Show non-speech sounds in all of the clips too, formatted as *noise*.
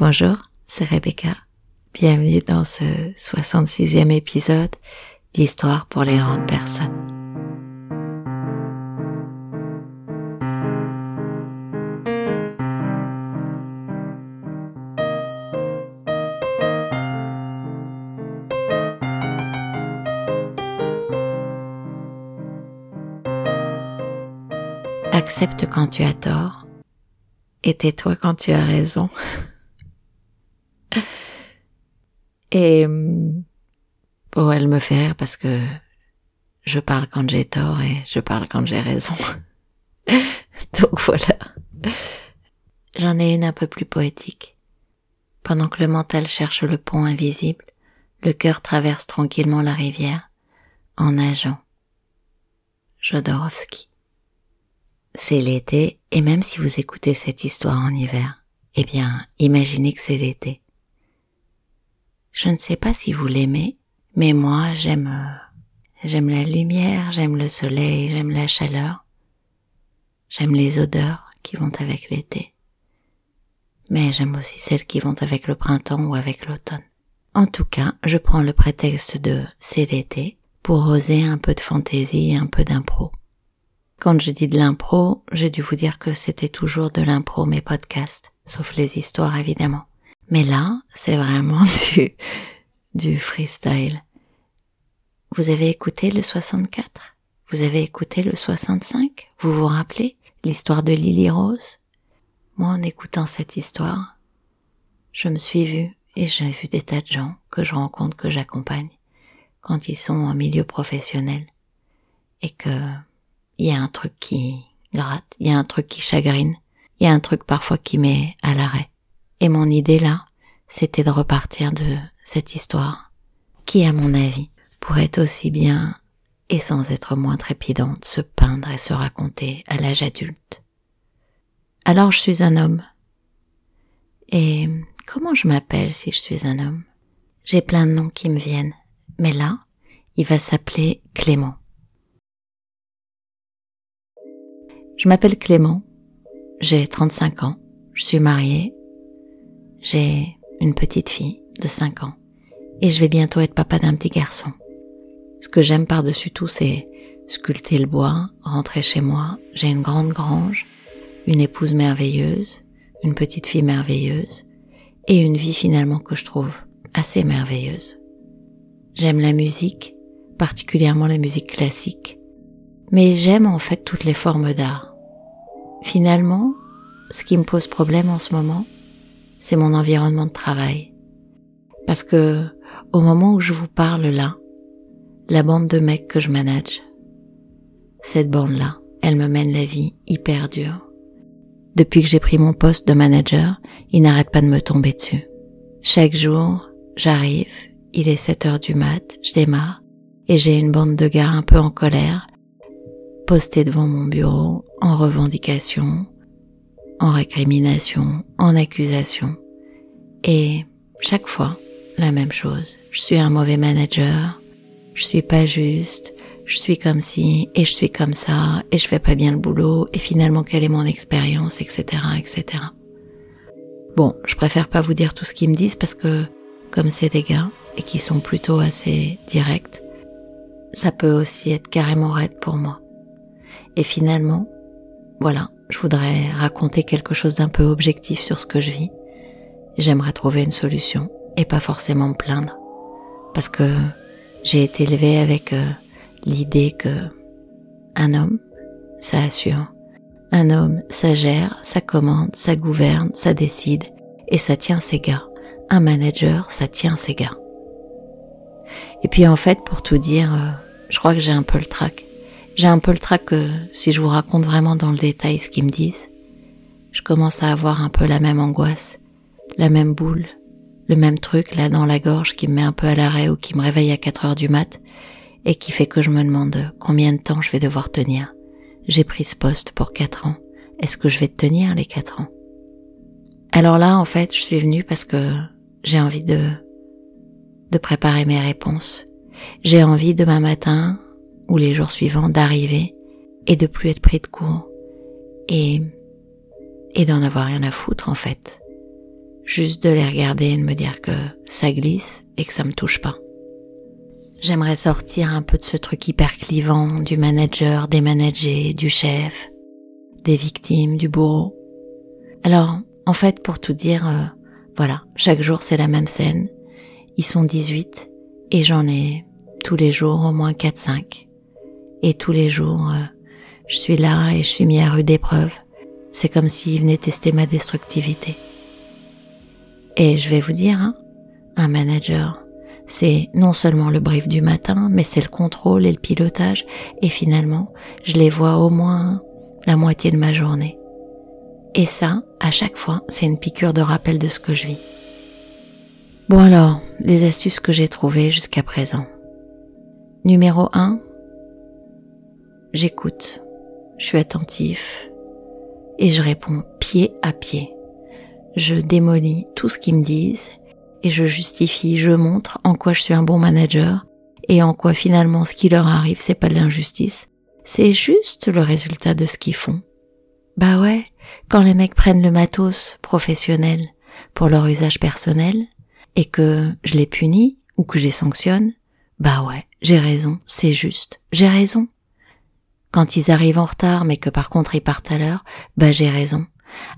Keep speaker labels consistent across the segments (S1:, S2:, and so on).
S1: Bonjour, c'est Rebecca. Bienvenue dans ce 66e épisode d'Histoire pour les grandes personnes. Accepte quand tu as tort et tais-toi quand tu as raison. *laughs* Et bon, elle me fait rire parce que je parle quand j'ai tort et je parle quand j'ai raison. *laughs* Donc voilà. J'en ai une un peu plus poétique. Pendant que le mental cherche le pont invisible, le cœur traverse tranquillement la rivière en nageant. Jodorowsky. C'est l'été et même si vous écoutez cette histoire en hiver, eh bien, imaginez que c'est l'été. Je ne sais pas si vous l'aimez, mais moi j'aime euh, j'aime la lumière, j'aime le soleil, j'aime la chaleur. J'aime les odeurs qui vont avec l'été. Mais j'aime aussi celles qui vont avec le printemps ou avec l'automne. En tout cas, je prends le prétexte de c'est l'été pour oser un peu de fantaisie et un peu d'impro. Quand je dis de l'impro, j'ai dû vous dire que c'était toujours de l'impro mes podcasts, sauf les histoires évidemment. Mais là, c'est vraiment *laughs* du, du freestyle. Vous avez écouté le 64 Vous avez écouté le 65 Vous vous rappelez l'histoire de Lily Rose? Moi, en écoutant cette histoire, je me suis vue et j'ai vu des tas de gens que je rencontre, que j'accompagne, quand ils sont en milieu professionnel, et que il y a un truc qui gratte, il y a un truc qui chagrine, il y a un truc parfois qui met à l'arrêt. Et mon idée là, c'était de repartir de cette histoire, qui à mon avis pourrait aussi bien, et sans être moins trépidante, se peindre et se raconter à l'âge adulte. Alors je suis un homme. Et comment je m'appelle si je suis un homme? J'ai plein de noms qui me viennent, mais là, il va s'appeler Clément. Je m'appelle Clément, j'ai 35 ans, je suis mariée j'ai une petite fille de 5 ans et je vais bientôt être papa d'un petit garçon. Ce que j'aime par-dessus tout, c'est sculpter le bois, rentrer chez moi. J'ai une grande grange, une épouse merveilleuse, une petite fille merveilleuse et une vie finalement que je trouve assez merveilleuse. J'aime la musique, particulièrement la musique classique, mais j'aime en fait toutes les formes d'art. Finalement, ce qui me pose problème en ce moment, c'est mon environnement de travail. Parce que au moment où je vous parle là, la bande de mecs que je manage, cette bande-là, elle me mène la vie hyper dure. Depuis que j'ai pris mon poste de manager, ils n'arrêtent pas de me tomber dessus. Chaque jour, j'arrive, il est 7 heures du mat, je démarre, et j'ai une bande de gars un peu en colère, postés devant mon bureau, en revendication, en récrimination, en accusation. Et chaque fois, la même chose. Je suis un mauvais manager, je suis pas juste, je suis comme ci et je suis comme ça et je fais pas bien le boulot et finalement quelle est mon expérience, etc., etc. Bon, je préfère pas vous dire tout ce qu'ils me disent parce que comme c'est des gars et qui sont plutôt assez directs, ça peut aussi être carrément raide pour moi. Et finalement, voilà, je voudrais raconter quelque chose d'un peu objectif sur ce que je vis. J'aimerais trouver une solution et pas forcément me plaindre. Parce que j'ai été élevée avec euh, l'idée que un homme, ça assure. Un homme, ça gère, ça commande, ça gouverne, ça décide et ça tient ses gars. Un manager, ça tient ses gars. Et puis en fait, pour tout dire, euh, je crois que j'ai un peu le trac. J'ai un peu le trac que si je vous raconte vraiment dans le détail ce qu'ils me disent, je commence à avoir un peu la même angoisse, la même boule, le même truc là dans la gorge qui me met un peu à l'arrêt ou qui me réveille à 4 heures du mat et qui fait que je me demande combien de temps je vais devoir tenir. J'ai pris ce poste pour 4 ans. Est-ce que je vais tenir les 4 ans? Alors là, en fait, je suis venue parce que j'ai envie de de préparer mes réponses. J'ai envie demain matin ou les jours suivants d'arriver et de plus être pris de court et, et d'en avoir rien à foutre en fait. juste de les regarder et de me dire que ça glisse et que ça me touche pas. J'aimerais sortir un peu de ce truc hyper clivant du manager, des managers, du chef, des victimes, du bourreau. Alors, en fait, pour tout dire, euh, voilà, chaque jour c'est la même scène. Ils sont 18 et j'en ai tous les jours au moins 4-5. Et tous les jours, euh, je suis là et je suis mis à rude épreuve. C'est comme s'ils venaient tester ma destructivité. Et je vais vous dire, hein, un manager, c'est non seulement le brief du matin, mais c'est le contrôle et le pilotage. Et finalement, je les vois au moins la moitié de ma journée. Et ça, à chaque fois, c'est une piqûre de rappel de ce que je vis. Bon alors, les astuces que j'ai trouvées jusqu'à présent. Numéro 1, j'écoute, je suis attentif et je réponds pied à pied. Je démolis tout ce qu'ils me disent et je justifie, je montre en quoi je suis un bon manager et en quoi finalement ce qui leur arrive c'est pas de l'injustice, c'est juste le résultat de ce qu'ils font. Bah ouais, quand les mecs prennent le matos professionnel pour leur usage personnel et que je les punis ou que je les sanctionne, bah ouais, j'ai raison, c'est juste, j'ai raison. Quand ils arrivent en retard mais que par contre ils partent à l'heure, bah j'ai raison.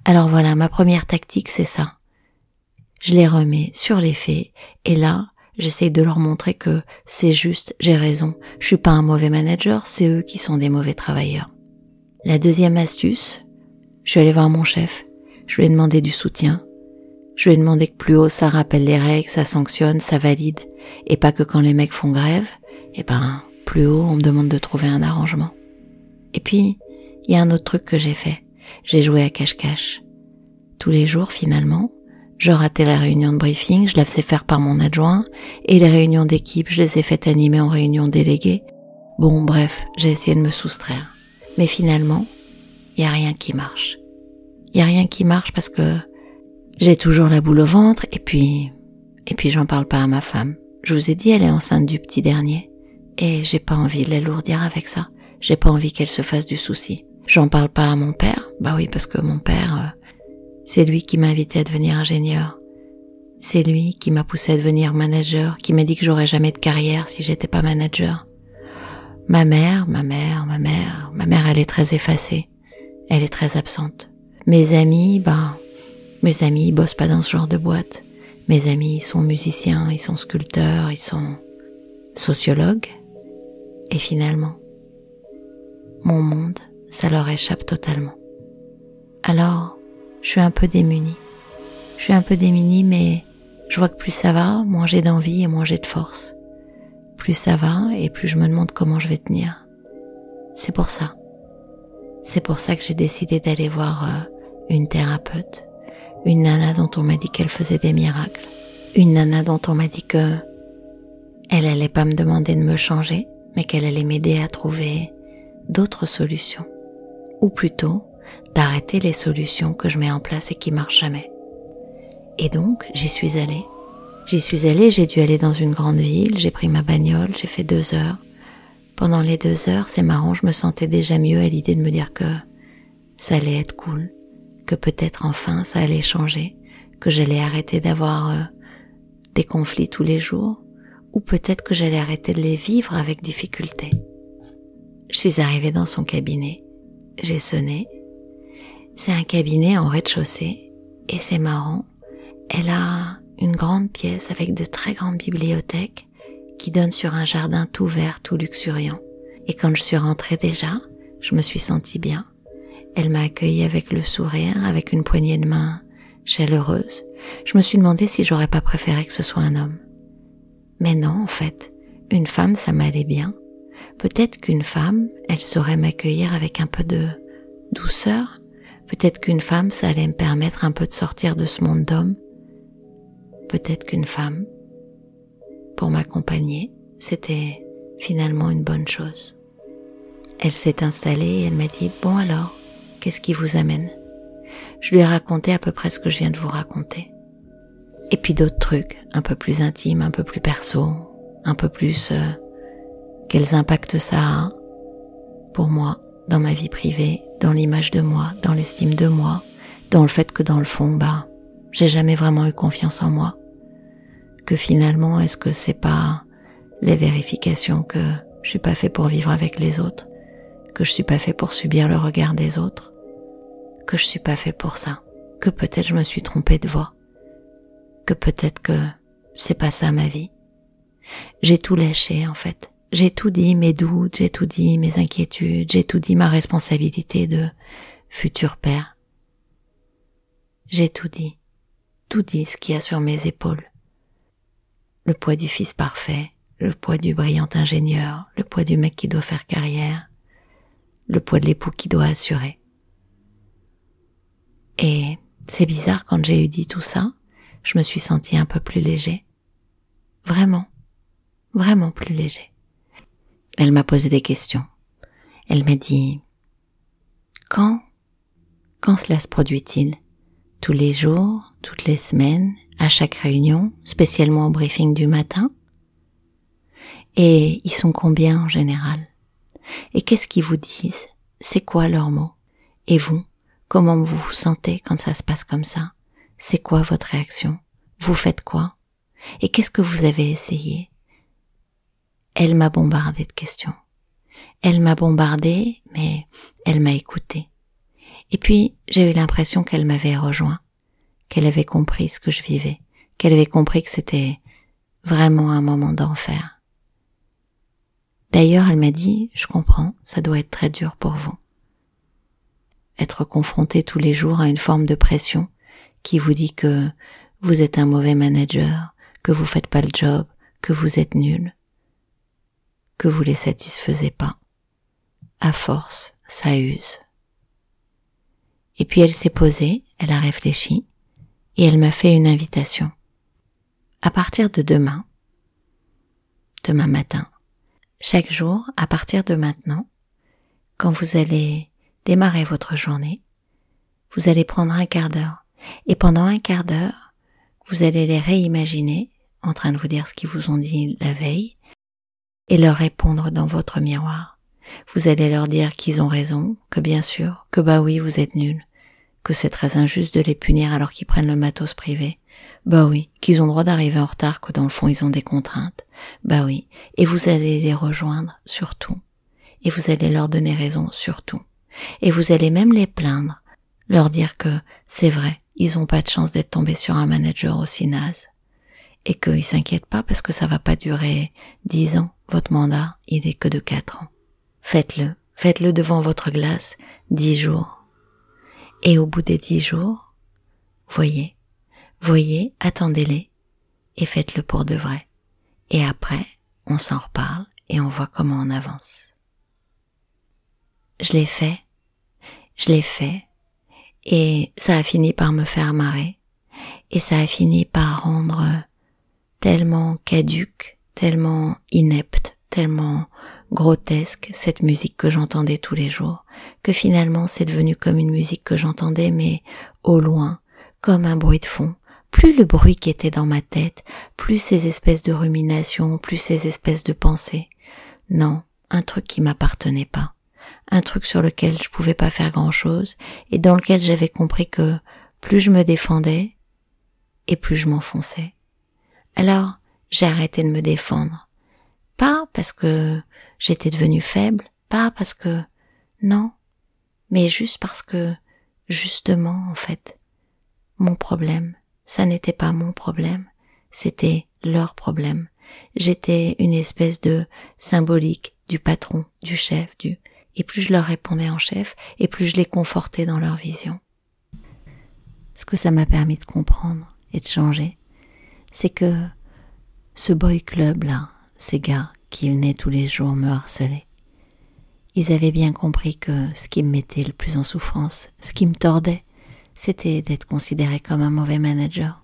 S1: Alors voilà, ma première tactique c'est ça je les remets sur les faits et là, j'essaie de leur montrer que c'est juste, j'ai raison, je suis pas un mauvais manager, c'est eux qui sont des mauvais travailleurs. La deuxième astuce, je suis allée voir mon chef, je lui ai demandé du soutien, je lui ai demandé que plus haut ça rappelle les règles, ça sanctionne, ça valide, et pas que quand les mecs font grève, eh ben, plus haut on me demande de trouver un arrangement. Et puis, il y a un autre truc que j'ai fait, j'ai joué à cache-cache. Tous les jours finalement, je ratais la réunion de briefing, je la faisais faire par mon adjoint, et les réunions d'équipe, je les ai faites animer en réunion déléguée. Bon, bref, j'ai essayé de me soustraire. Mais finalement, il y a rien qui marche. Il y a rien qui marche parce que j'ai toujours la boule au ventre, et puis, et puis j'en parle pas à ma femme. Je vous ai dit, elle est enceinte du petit dernier. Et j'ai pas envie de l'alourdir avec ça. J'ai pas envie qu'elle se fasse du souci. J'en parle pas à mon père. Bah oui, parce que mon père, euh, c'est lui qui m'a invité à devenir ingénieur. C'est lui qui m'a poussé à devenir manager, qui m'a dit que j'aurais jamais de carrière si j'étais pas manager. Ma mère, ma mère, ma mère, ma mère, elle est très effacée. Elle est très absente. Mes amis, ben, mes amis, ils bossent pas dans ce genre de boîte. Mes amis, ils sont musiciens, ils sont sculpteurs, ils sont sociologues. Et finalement, mon monde, ça leur échappe totalement. Alors, je suis un peu démunie. Je suis un peu démunie, mais je vois que plus ça va, moins j'ai d'envie et moins j'ai de force. Plus ça va et plus je me demande comment je vais tenir. C'est pour ça. C'est pour ça que j'ai décidé d'aller voir euh, une thérapeute, une nana dont on m'a dit qu'elle faisait des miracles, une nana dont on m'a dit que elle allait pas me demander de me changer, mais qu'elle allait m'aider à trouver d'autres solutions. Ou plutôt, d'arrêter les solutions que je mets en place et qui marchent jamais. Et donc, j'y suis allée. J'y suis allée, j'ai dû aller dans une grande ville, j'ai pris ma bagnole, j'ai fait deux heures. Pendant les deux heures, c'est marrant, je me sentais déjà mieux à l'idée de me dire que ça allait être cool, que peut-être enfin ça allait changer, que j'allais arrêter d'avoir euh, des conflits tous les jours, ou peut-être que j'allais arrêter de les vivre avec difficulté. Je suis arrivée dans son cabinet, j'ai sonné, c'est un cabinet en rez-de-chaussée et c'est marrant. Elle a une grande pièce avec de très grandes bibliothèques qui donnent sur un jardin tout vert, tout luxuriant. Et quand je suis rentrée déjà, je me suis sentie bien. Elle m'a accueillie avec le sourire, avec une poignée de main chaleureuse. Je me suis demandé si j'aurais pas préféré que ce soit un homme. Mais non, en fait, une femme, ça m'allait bien. Peut-être qu'une femme, elle saurait m'accueillir avec un peu de douceur, Peut-être qu'une femme, ça allait me permettre un peu de sortir de ce monde d'hommes. Peut-être qu'une femme, pour m'accompagner, c'était finalement une bonne chose. Elle s'est installée et elle m'a dit, bon alors, qu'est-ce qui vous amène? Je lui ai raconté à peu près ce que je viens de vous raconter. Et puis d'autres trucs, un peu plus intimes, un peu plus perso, un peu plus euh, quels impacts ça a pour moi dans ma vie privée, dans l'image de moi, dans l'estime de moi, dans le fait que dans le fond, bah, j'ai jamais vraiment eu confiance en moi, que finalement est-ce que c'est pas les vérifications que je suis pas fait pour vivre avec les autres, que je suis pas fait pour subir le regard des autres, que je suis pas fait pour ça, que peut-être je me suis trompée de voix, que peut-être que c'est pas ça ma vie. J'ai tout lâché en fait. J'ai tout dit mes doutes, j'ai tout dit mes inquiétudes, j'ai tout dit ma responsabilité de futur père. J'ai tout dit, tout dit ce qu'il y a sur mes épaules. Le poids du fils parfait, le poids du brillant ingénieur, le poids du mec qui doit faire carrière, le poids de l'époux qui doit assurer. Et c'est bizarre quand j'ai eu dit tout ça, je me suis senti un peu plus léger. Vraiment, vraiment plus léger. Elle m'a posé des questions. Elle m'a dit, quand, quand cela se produit-il? Tous les jours, toutes les semaines, à chaque réunion, spécialement au briefing du matin? Et ils sont combien en général? Et qu'est-ce qu'ils vous disent? C'est quoi leurs mots? Et vous, comment vous vous sentez quand ça se passe comme ça? C'est quoi votre réaction? Vous faites quoi? Et qu'est-ce que vous avez essayé? Elle m'a bombardé de questions. Elle m'a bombardé, mais elle m'a écouté. Et puis, j'ai eu l'impression qu'elle m'avait rejoint, qu'elle avait compris ce que je vivais, qu'elle avait compris que c'était vraiment un moment d'enfer. D'ailleurs, elle m'a dit, je comprends, ça doit être très dur pour vous. Être confronté tous les jours à une forme de pression qui vous dit que vous êtes un mauvais manager, que vous faites pas le job, que vous êtes nul, vous les satisfaisez pas. À force, ça use. Et puis elle s'est posée, elle a réfléchi, et elle m'a fait une invitation. À partir de demain, demain matin, chaque jour, à partir de maintenant, quand vous allez démarrer votre journée, vous allez prendre un quart d'heure, et pendant un quart d'heure, vous allez les réimaginer en train de vous dire ce qu'ils vous ont dit la veille et leur répondre dans votre miroir. Vous allez leur dire qu'ils ont raison, que bien sûr, que bah oui, vous êtes nuls, que c'est très injuste de les punir alors qu'ils prennent le matos privé. Bah oui, qu'ils ont droit d'arriver en retard, que dans le fond ils ont des contraintes. Bah oui, et vous allez les rejoindre surtout. Et vous allez leur donner raison surtout. Et vous allez même les plaindre, leur dire que c'est vrai, ils ont pas de chance d'être tombés sur un manager aussi naze. Et qu'ils s'inquiètent pas parce que ça va pas durer dix ans. Votre mandat, il est que de quatre ans. Faites-le. Faites-le devant votre glace dix jours. Et au bout des dix jours, voyez, voyez, attendez-les et faites-le pour de vrai. Et après, on s'en reparle et on voit comment on avance. Je l'ai fait, je l'ai fait, et ça a fini par me faire marrer. Et ça a fini par rendre tellement caduque, tellement inepte, tellement grotesque cette musique que j'entendais tous les jours, que finalement c'est devenu comme une musique que j'entendais mais au loin, comme un bruit de fond. Plus le bruit qui était dans ma tête, plus ces espèces de ruminations, plus ces espèces de pensées. Non, un truc qui m'appartenait pas un truc sur lequel je pouvais pas faire grand chose et dans lequel j'avais compris que plus je me défendais et plus je m'enfonçais. Alors, j'ai arrêté de me défendre. Pas parce que j'étais devenue faible, pas parce que, non, mais juste parce que, justement, en fait, mon problème, ça n'était pas mon problème, c'était leur problème. J'étais une espèce de symbolique du patron, du chef, du, et plus je leur répondais en chef, et plus je les confortais dans leur vision. Ce que ça m'a permis de comprendre et de changer, c'est que ce boy club là, ces gars qui venaient tous les jours me harceler, ils avaient bien compris que ce qui me mettait le plus en souffrance, ce qui me tordait, c'était d'être considéré comme un mauvais manager.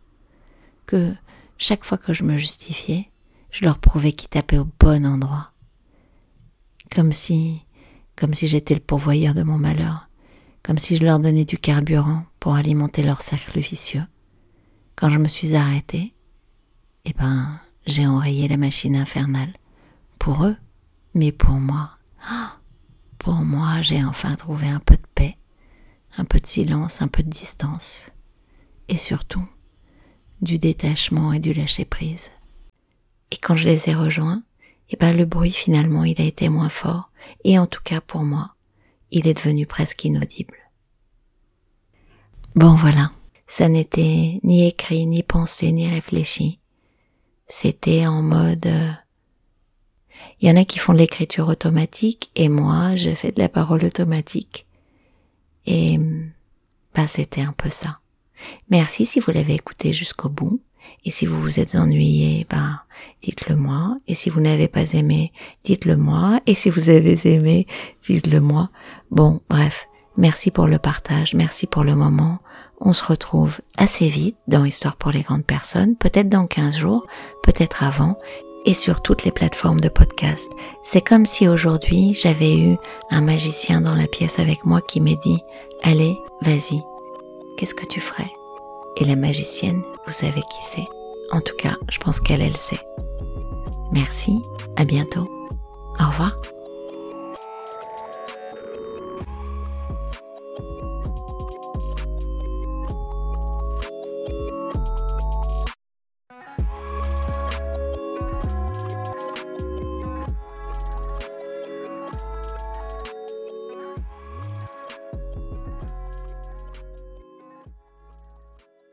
S1: Que chaque fois que je me justifiais, je leur prouvais qu'ils tapaient au bon endroit. Comme si comme si j'étais le pourvoyeur de mon malheur, comme si je leur donnais du carburant pour alimenter leur cercle vicieux. Quand je me suis arrêtée, eh ben, j'ai enrayé la machine infernale. Pour eux, mais pour moi. Pour moi, j'ai enfin trouvé un peu de paix, un peu de silence, un peu de distance. Et surtout, du détachement et du lâcher-prise. Et quand je les ai rejoints, eh ben le bruit finalement il a été moins fort et en tout cas pour moi, il est devenu presque inaudible. Bon voilà, ça n'était ni écrit, ni pensé, ni réfléchi. C'était en mode... Euh, il y en a qui font de l'écriture automatique et moi je fais de la parole automatique. Et bah c'était un peu ça. Merci si vous l'avez écouté jusqu'au bout. Et si vous vous êtes ennuyé, ben, dites-le moi. Et si vous n'avez pas aimé, dites-le moi. Et si vous avez aimé, dites-le moi. Bon, bref. Merci pour le partage. Merci pour le moment. On se retrouve assez vite dans Histoire pour les grandes personnes. Peut-être dans 15 jours, peut-être avant. Et sur toutes les plateformes de podcast. C'est comme si aujourd'hui j'avais eu un magicien dans la pièce avec moi qui m'a dit, allez, vas-y. Qu'est-ce que tu ferais? Et la magicienne, vous savez qui c'est. En tout cas, je pense qu'elle, elle sait. Merci, à bientôt. Au revoir.